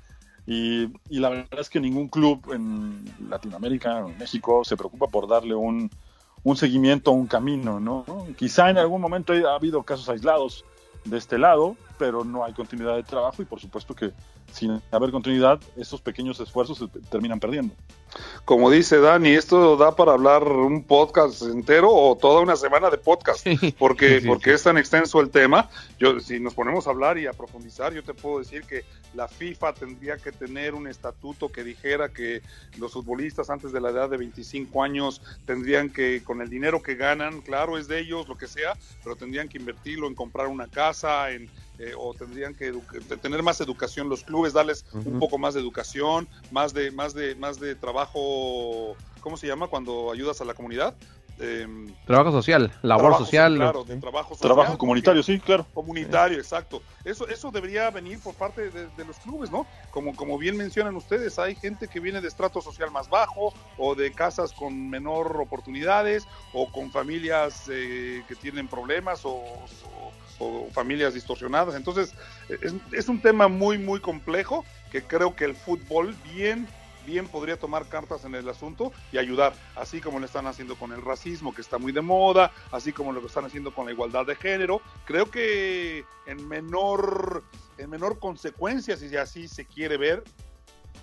Y, y, la verdad es que ningún club en Latinoamérica, en México, se preocupa por darle un, un seguimiento, un camino, ¿no? Quizá en algún momento ha habido casos aislados de este lado, pero no hay continuidad de trabajo y por supuesto que sin haber continuidad, esos pequeños esfuerzos se terminan perdiendo. Como dice Dani, esto da para hablar un podcast entero o toda una semana de podcast, porque, sí, porque sí. es tan extenso el tema. Yo, si nos ponemos a hablar y a profundizar, yo te puedo decir que la FIFA tendría que tener un estatuto que dijera que los futbolistas antes de la edad de 25 años tendrían que, con el dinero que ganan, claro, es de ellos, lo que sea, pero tendrían que invertirlo en comprar una casa, en eh, o tendrían que tener más educación los clubes, darles uh -huh. un poco más de educación, más de, más de, más de trabajo, ¿cómo se llama cuando ayudas a la comunidad? Eh, trabajo social, labor trabajo, social. Claro, trabajo, social, trabajo comunitario, sí, claro. Comunitario, exacto. Eso, eso debería venir por parte de, de, los clubes, ¿no? Como, como bien mencionan ustedes, hay gente que viene de estrato social más bajo o de casas con menor oportunidades o con familias eh, que tienen problemas o, o o familias distorsionadas. Entonces, es, es, un tema muy, muy complejo que creo que el fútbol bien, bien podría tomar cartas en el asunto y ayudar, así como lo están haciendo con el racismo, que está muy de moda, así como lo están haciendo con la igualdad de género. Creo que en menor, en menor consecuencia, si así se quiere ver,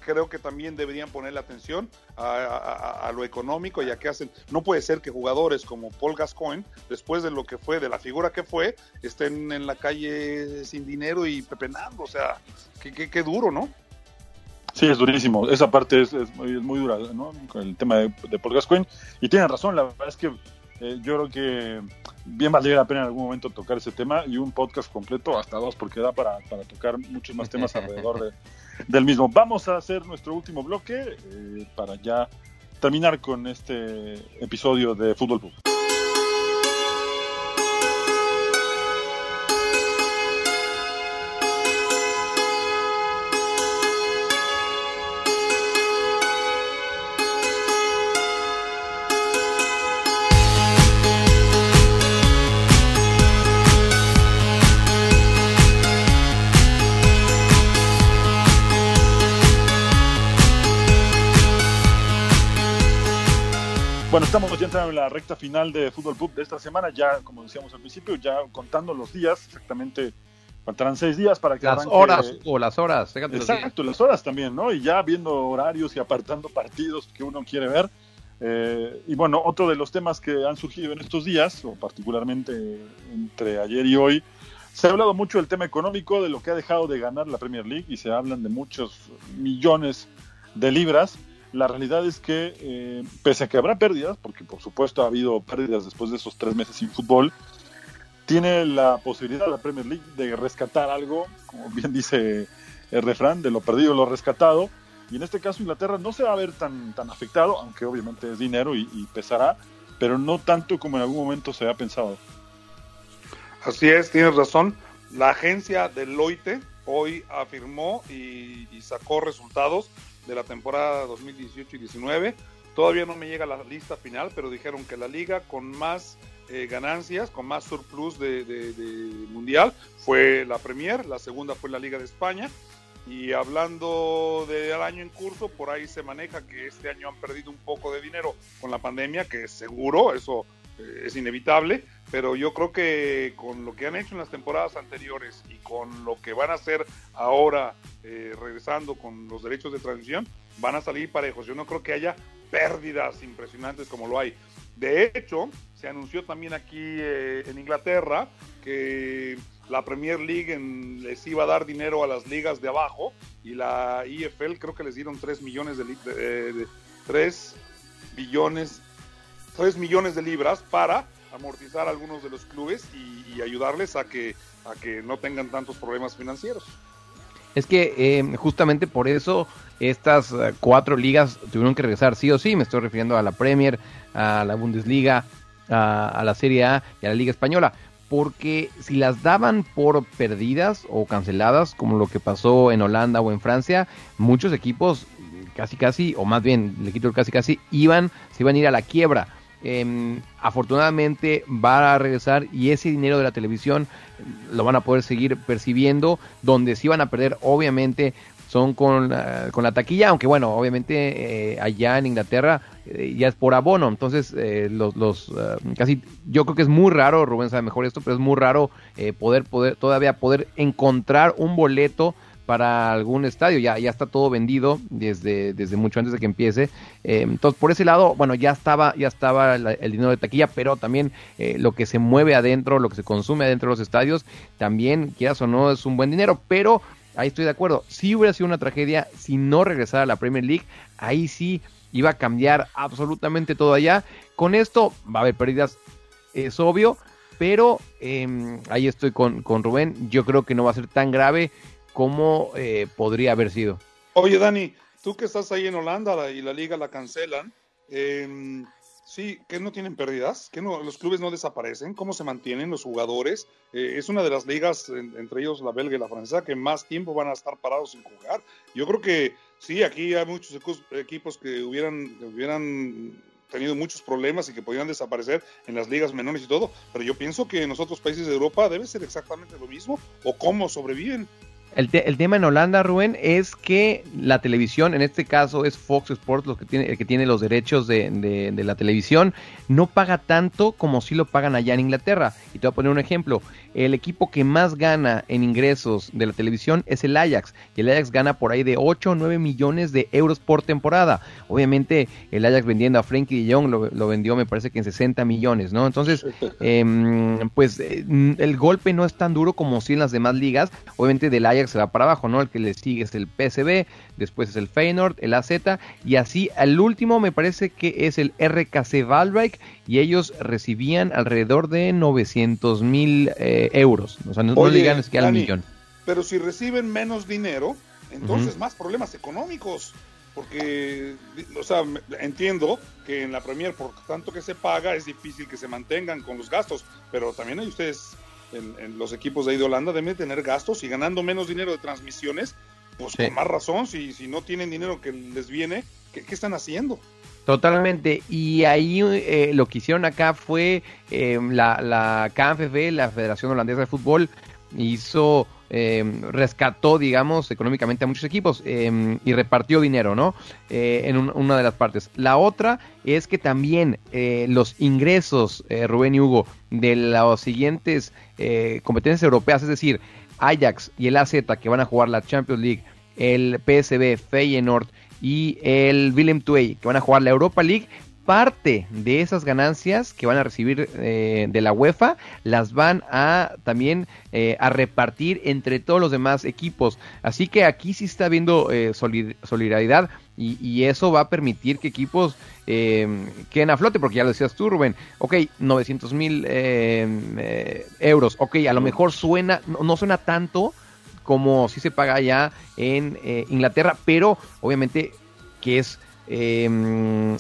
creo que también deberían ponerle atención a, lo económico y a qué hacen. No puede ser que jugadores como Paul Gascoigne, después de lo que fue, de la figura que fue, estén en la calle sin dinero y pepenando. O sea, qué, qué, qué duro, ¿no? Sí, es durísimo. Esa parte es, es, muy, es muy, dura, ¿no? Con el tema de, de Paul Gascoigne. Y tienen razón, la verdad es que eh, yo creo que bien valdría la pena en algún momento tocar ese tema y un podcast completo, hasta dos, porque da para, para tocar muchos más temas alrededor de, del mismo. Vamos a hacer nuestro último bloque eh, para ya terminar con este episodio de Fútbol Pub. En la recta final de Fútbol Pub de esta semana, ya como decíamos al principio, ya contando los días, exactamente faltarán seis días para que las arranque... horas o las horas, exacto, las horas también, ¿no? Y ya viendo horarios y apartando partidos que uno quiere ver. Eh, y bueno, otro de los temas que han surgido en estos días, o particularmente entre ayer y hoy, se ha hablado mucho del tema económico, de lo que ha dejado de ganar la Premier League y se hablan de muchos millones de libras la realidad es que, eh, pese a que habrá pérdidas, porque por supuesto ha habido pérdidas después de esos tres meses sin fútbol, tiene la posibilidad la Premier League de rescatar algo, como bien dice el refrán, de lo perdido lo rescatado. Y en este caso Inglaterra no se va a ver tan, tan afectado, aunque obviamente es dinero y, pesará, pero no tanto como en algún momento se ha pensado. Así es, tienes razón. La agencia Deloitte hoy afirmó y sacó resultados de la temporada 2018 y 19. Todavía no me llega la lista final, pero dijeron que la liga con más eh, ganancias, con más surplus de, de- mundial fue la Premier, la segunda fue la Liga de España. Y hablando del año en curso, por ahí se maneja que este año han perdido un poco de dinero con la pandemia, que seguro, eso es inevitable, pero yo creo que con lo que han hecho en las temporadas anteriores y con lo que van a hacer ahora, eh, regresando con los derechos de transición, van a salir parejos. Yo no creo que haya pérdidas impresionantes como lo hay. De hecho, se anunció también aquí eh, en Inglaterra que la Premier League les iba a dar dinero a las ligas de abajo y la IFL creo que les dieron 3 millones de, de- de- 3 billones 3 millones de libras para amortizar a algunos de los clubes y, ayudarles a que a que no tengan tantos problemas financieros. Es que eh, justamente por eso estas eh, cuatro ligas tuvieron que regresar sí o sí. Me estoy refiriendo a la Premier, a la Bundesliga, a, a la Serie A y a la Liga Española. Porque si las daban por perdidas o canceladas, como lo que pasó en Holanda o en Francia, muchos equipos casi casi, o más bien, le quito el casi casi, iban, se iban a ir a la quiebra. Em, afortunadamente va a regresar y ese dinero de la televisión lo van a poder seguir percibiendo. Donde sí van a perder, obviamente, son con, la- con la taquilla, aunque bueno, obviamente eh, allá en Inglaterra eh, ya es por abono, entonces eh, los, los eh, casi, yo creo que es muy raro, Rubén sabe mejor esto, pero es muy raro eh, poder, poder, todavía poder encontrar un boleto para algún estadio, ya, ya está todo vendido desde, desde mucho antes de que empiece. Eh, entonces, por ese lado, bueno, ya estaba, ya estaba el dinero de taquilla, pero también eh, lo que se mueve adentro, lo que se consume adentro de los estadios, también, quieras o no, es un buen dinero, pero ahí estoy de acuerdo. Si hubiera sido una tragedia, si no regresara a la Premier League, ahí sí iba a cambiar absolutamente todo allá. Con esto va a haber pérdidas, es obvio, pero eh, ahí estoy con, con Rubén. Yo creo que no va a ser tan grave como eh, podría haber sido. Oye, Dani, tú que estás ahí en Holanda la- y la liga la cancelan, eh, sí, que no tienen pérdidas, que no, los clubes no desaparecen, cómo se mantienen los jugadores. Eh, es una de las ligas, en- entre ellos la belga y la francesa, que más tiempo van a estar parados sin jugar. Yo creo que sí, aquí hay muchos equipos- que hubieran, hubieran tenido muchos problemas y que podían desaparecer en las ligas menores y todo, pero yo pienso que en los otros países de Europa debe ser exactamente lo mismo, o cómo sobreviven. El, te- el tema en Holanda, Rubén, es que la televisión, en este caso es Fox Sports lo que tiene, el que tiene los derechos de, de- de la televisión, no paga tanto como si lo pagan allá en Inglaterra. Y te voy a poner un ejemplo. El equipo que más gana en ingresos de la televisión es el Ajax. Y el Ajax gana por ahí de 8 o 9 millones de euros por temporada. Obviamente, el Ajax vendiendo a Frankie de Jong lo, lo vendió, me parece que en 60 millones, ¿no? Entonces, em, pues eh, el golpe no es tan duro como si en las demás ligas. Obviamente, del Ajax se va para abajo, ¿no? El que le sigue es el PSV, después es el Feyenoord, el AZ, y así al último me parece que es el RKC Valbeck, y ellos recibían alrededor de 900 mil eh, euros. O sea, no, no Oye, ni siquiera al millón. Pero si reciben menos dinero, entonces más problemas económicos. Porque, o sea, entiendo que en la Premier, por tanto que se paga, es difícil que se mantengan con los gastos. Pero también hay ustedes, en, en los equipos de ahí de Holanda, deben tener gastos y ganando menos dinero de transmisiones, pues Sí. con más razón, si, si no tienen dinero que les viene, ¿qué, qué están haciendo? Totalmente. Y ahí eh, lo que hicieron acá fue eh, la, la KNFB, la Federación Holandesa de Fútbol, hizo, eh, rescató, digamos, económicamente a muchos equipos eh, y repartió dinero, ¿no? Eh, en un- una de las partes. La otra es que también eh, los ingresos, Rubén y Hugo, de las siguientes competencias europeas, es decir, Ajax y el AZ que van a jugar la Champions League, el PSV, Feyenoord y el Willem II que van a jugar la Europa League, parte de esas ganancias que van a recibir eh, de la UEFA las van a también eh, a repartir entre todos los demás equipos. Así que aquí sí está habiendo eh, solid- solidaridad y, y eso va a permitir que equipos eh, queden a flote, porque ya lo decías tú, Rubén. Ok, 900 mil eh, eh, euros. Ok, a lo mejor suena, no, no suena tanto como si se paga allá en eh, Inglaterra, pero obviamente que es eh,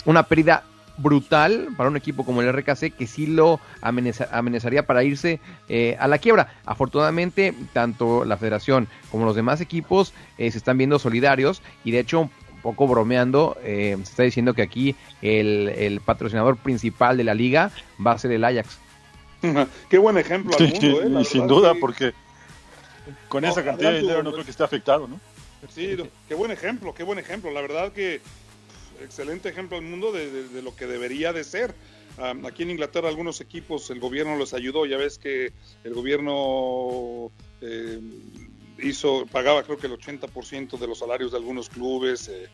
una pérdida brutal para un equipo como el RKC que sí lo amenaza- amenazaría para irse eh, a la quiebra. Afortunadamente, tanto la federación como los demás equipos eh, se están viendo solidarios y de hecho, un poco bromeando, eh, se está diciendo que aquí el, el patrocinador principal de la liga va a ser el Ajax. Qué buen ejemplo al mundo, ¿eh? La sin verdad, duda, sí. porque con No, esa cantidad de dinero no creo que esté afectado, ¿no? Sí, qué buen ejemplo, qué buen ejemplo. La verdad que excelente ejemplo al mundo de, de- de lo que debería de ser. Aquí en Inglaterra algunos equipos el gobierno los ayudó. Ya ves que el gobierno eh, hizo pagaba creo que el 80% de los salarios de algunos clubes. eh,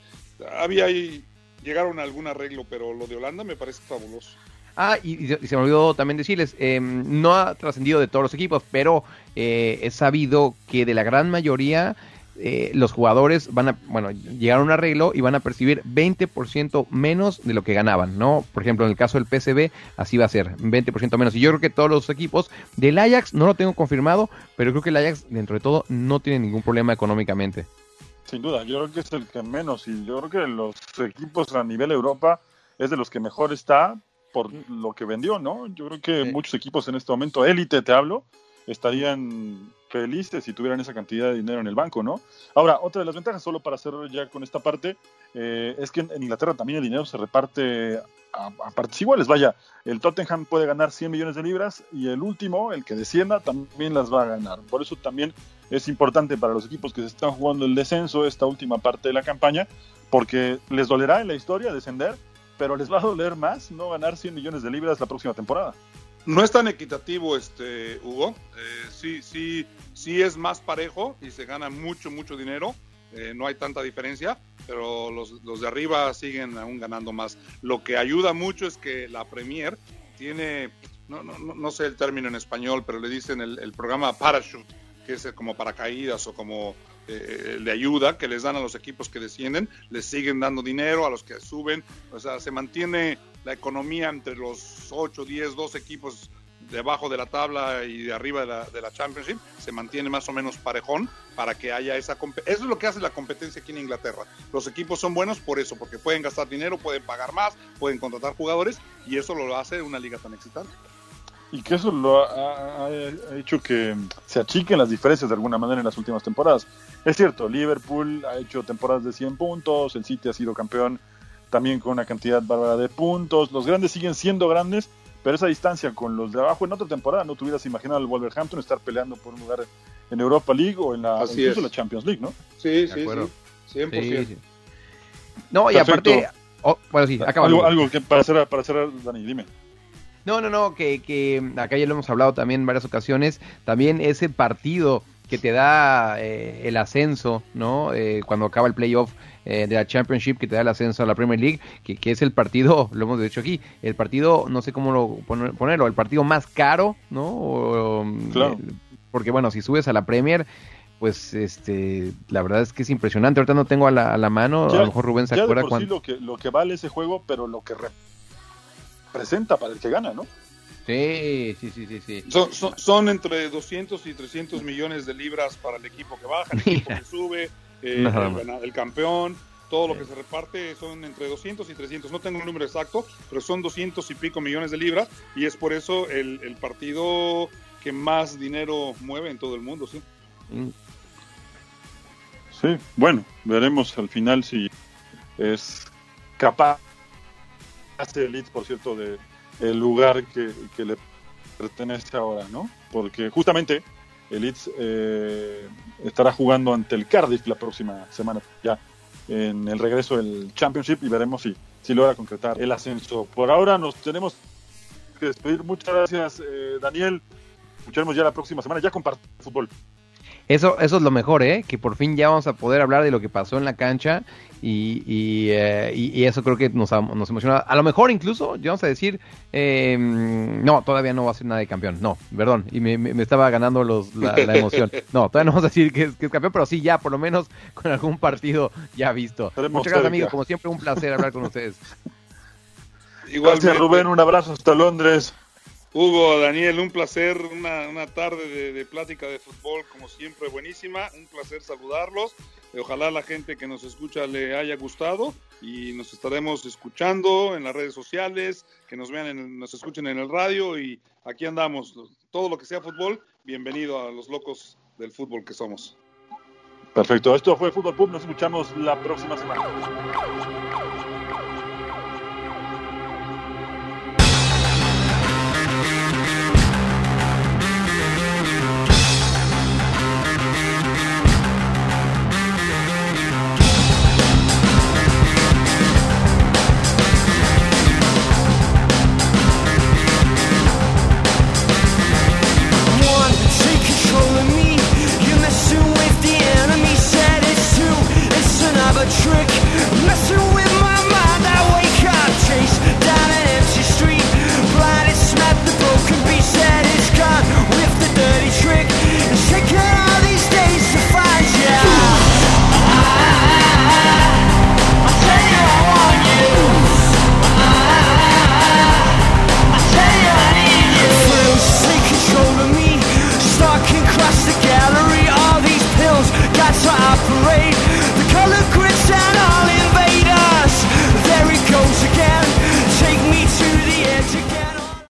había ahí llegaron a algún arreglo, pero lo de Holanda me parece fabuloso. Ah, y, se- me olvidó también decirles, eh, no ha trascendido de todos los equipos, pero eh, es sabido que de la gran mayoría eh, los jugadores van a, bueno, llegaron a un arreglo y van a percibir 20% menos de lo que ganaban, ¿no? Por ejemplo, en el caso del PSV, así va a ser, 20% menos. Y yo creo que todos los equipos del Ajax, no lo tengo confirmado, pero creo que el Ajax, dentro de todo, no tiene ningún problema económicamente. Sin duda, yo creo que es el que menos y yo creo que los equipos a nivel Europa es de los que mejor está por lo que vendió, ¿no? Yo creo que Sí. muchos equipos en este momento, élite te hablo, estarían felices si tuvieran esa cantidad de dinero en el banco, ¿no? Ahora, otra de las ventajas, solo para cerrar ya con esta parte, eh, es que en, en Inglaterra también el dinero se reparte a, a partes iguales. Vaya, el Tottenham puede ganar 100 millones de libras y el último, el que descienda, también las va a ganar. Por eso también es importante para los equipos que se están jugando el descenso esta última parte de la campaña, porque les dolerá en la historia descender, pero les va a doler más no ganar 100 millones de libras la próxima temporada. No es tan equitativo, este Hugo. Eh, sí, sí, sí es más parejo y se gana mucho, mucho dinero. Eh, no hay tanta diferencia, pero los, los de arriba siguen aún ganando más. Lo que ayuda mucho es que la Premier tiene, no, no, no- sé el término en español, pero le dicen el, el programa Parachute, que es como paracaídas o como eh, de ayuda que les dan a los equipos que descienden, les siguen dando dinero a los que suben, o sea, se mantiene la economía entre los 8, 10, 12 equipos debajo de la tabla y de arriba de la, de la Championship, se mantiene más o menos parejón para que haya esa competencia. Eso es lo que hace la competencia aquí en Inglaterra. Los equipos son buenos por eso, porque pueden gastar dinero, pueden pagar más, pueden contratar jugadores y eso lo hace una liga tan excitante. Y que eso lo ha, ha- ha hecho que se achiquen las diferencias de alguna manera en las últimas temporadas. Es cierto, Liverpool ha hecho temporadas de 100 puntos, el City ha sido campeón también con una cantidad bárbara de puntos, los grandes siguen siendo grandes, pero esa distancia con los de abajo en otra temporada no te hubieras imaginado el Wolverhampton estar peleando por un lugar en Europa League o en la, Así incluso es. la Champions League, ¿no? Sí, De acuerdo. sí, 100%. Sí, sí. No, y Perfecto. aparte, oh, bueno, sí, acaba. Algo, algo que para cerrar, para cerrar, Dani, dime. No, no, no, que, que acá ya lo hemos hablado también en varias ocasiones, también ese partido que te da eh, el ascenso, ¿no? Eh, cuando acaba el playoff eh, de la Championship, que te da el ascenso a la Premier League, que, que es el partido, lo hemos dicho aquí, el partido, no sé cómo lo poner- ponerlo, el partido más caro, ¿no? O, Claro. eh, porque bueno, si subes a la Premier, pues este, la verdad es que es impresionante. Ahorita no tengo a la, a la mano, a lo mejor Rubén se acuerda por sí cuánto. lo que, lo que vale ese juego, pero lo que representa para el que gana, ¿no? Sí, sí, sí, sí, sí. Son, son, son entre 200 y 300 millones de libras para el equipo que baja, el equipo que sube, eh, el, campeón, todo lo que se reparte son entre 200 y 300. No tengo el número exacto, pero son 200 y pico millones de libras y es por eso el, el partido que más dinero mueve en todo el mundo, ¿sí? Sí, bueno, veremos al final si es capaz hace el Leeds, por cierto, de el lugar que, que le pertenece ahora, ¿no? Porque justamente el Leeds eh, estará jugando ante el Cardiff la próxima semana, ya en el regreso del Championship y veremos si, si logra concretar el ascenso. Por ahora nos tenemos que despedir. Muchas gracias, eh, Daniel. Escucharemos ya la próxima semana, ya de fútbol. Eso, eso es lo mejor, ¿eh? Que por fin ya vamos a poder hablar de lo que pasó en la cancha y, y, eh, y- y eso creo que nos, nos emociona. A lo mejor incluso, ya vamos a decir, eh, no, todavía no va a ser nada de campeón. No, perdón, y me, me- me estaba ganando los, la, la emoción. No, todavía no vamos a decir que es, que es campeón, pero sí ya, por lo menos con algún partido ya visto. Muchas gracias, amigos. Como siempre, un placer hablar con ustedes. Gracias, Rubén. Un abrazo hasta Londres. Hugo, Daniel, un placer, una, una tarde de, plática de fútbol como siempre buenísima, un placer saludarlos, Eh, ojalá la gente que nos escucha le haya gustado y nos estaremos escuchando en las redes sociales, que nos vean, en- nos escuchen en el radio y aquí andamos, todo lo que sea fútbol, bienvenido a los locos del fútbol que somos. Perfecto. Esto fue Fútbol Pub. Nos escuchamos la próxima semana.